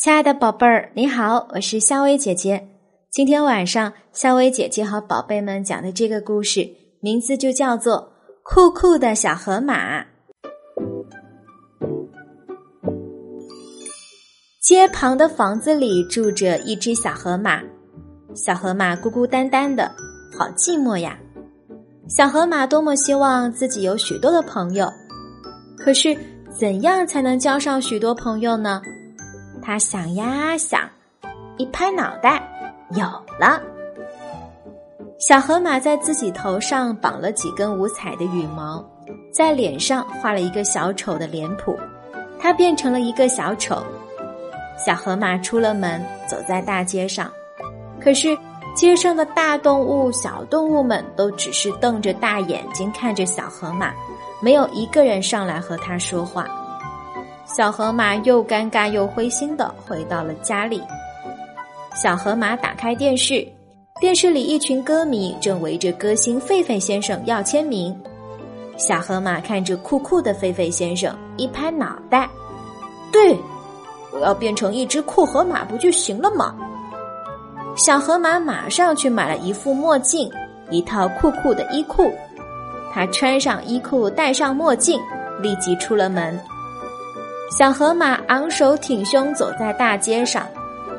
亲爱的宝贝儿，你好，我是夏薇姐姐。今天晚上，夏薇姐姐和宝贝们讲的这个故事，名字就叫做《酷酷的小河马》。街旁的房子里住着一只小河马，小河马孤孤单单的，好寂寞呀。小河马多么希望自己有许多的朋友，可是怎样才能交上许多朋友呢？他想呀想，一拍脑袋，有了。小河马在自己头上绑了几根五彩的羽毛，在脸上画了一个小丑的脸谱，它变成了一个小丑。小河马出了门，走在大街上，可是街上的大动物、小动物们都只是瞪着大眼睛看着小河马，没有一个人上来和他说话。小河马又尴尬又灰心的回到了家里。小河马打开电视，电视里一群歌迷正围着歌星狒狒先生要签名。小河马看着酷酷的狒狒先生，一拍脑袋：“对，我要变成一只酷河马不就行了吗？”小河马马上去买了一副墨镜，一套酷酷的衣裤。他穿上衣裤，戴上墨镜，立即出了门。小河马昂首挺胸走在大街上，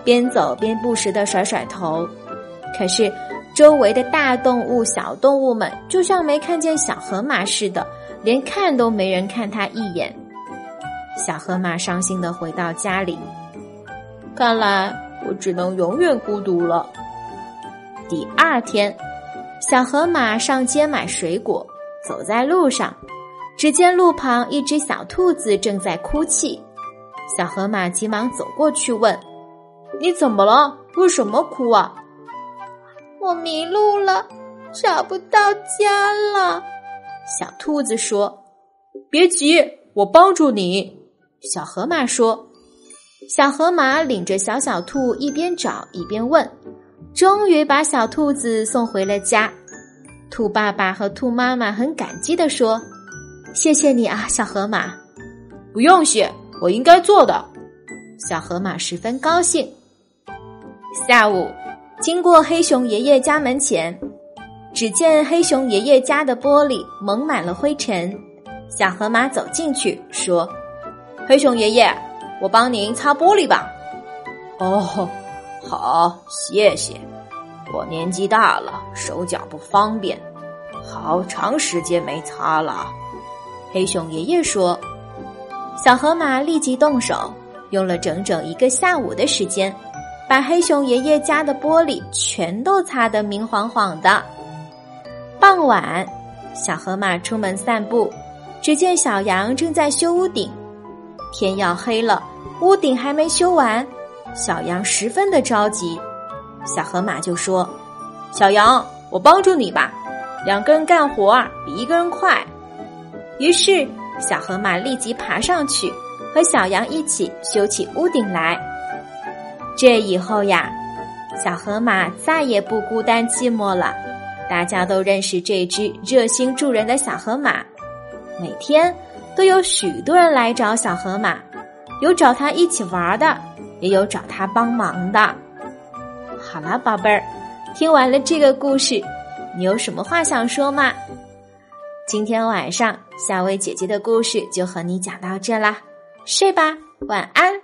边走边不时的甩甩头。可是，周围的大动物、小动物们就像没看见小河马似的，连看都没人看他一眼。小河马伤心的回到家里，看来我只能永远孤独了。第二天，小河马上街买水果，走在路上。只见路旁一只小兔子正在哭泣，小河马急忙走过去问：“你怎么了？为什么哭啊？”“我迷路了，找不到家了。”小兔子说。“别急，我帮助你。”小河马说。小河马领着小小兔一边找一边问，终于把小兔子送回了家。兔爸爸和兔妈妈很感激的说。谢谢你啊，小河马！不用谢，我应该做的。小河马十分高兴。下午，经过黑熊爷爷家门前，只见黑熊爷爷家的玻璃蒙满了灰尘。小河马走进去说：“黑熊爷爷，我帮您擦玻璃吧。”哦，好，谢谢。我年纪大了，手脚不方便，好长时间没擦了。黑熊爷爷说：“小河马立即动手，用了整整一个下午的时间，把黑熊爷爷家的玻璃全都擦得明晃晃的。”傍晚，小河马出门散步，只见小羊正在修屋顶。天要黑了，屋顶还没修完，小羊十分的着急。小河马就说：“小羊，我帮助你吧，两个人干活比一个人快。”于是，小河马立即爬上去，和小羊一起修起屋顶来。这以后呀，小河马再也不孤单寂寞了。大家都认识这只热心助人的小河马。每天都有许多人来找小河马，有找他一起玩的，也有找他帮忙的。好了，宝贝儿，听完了这个故事，你有什么话想说吗？今天晚上，夏薇姐姐的故事就和你讲到这啦，睡吧，晚安。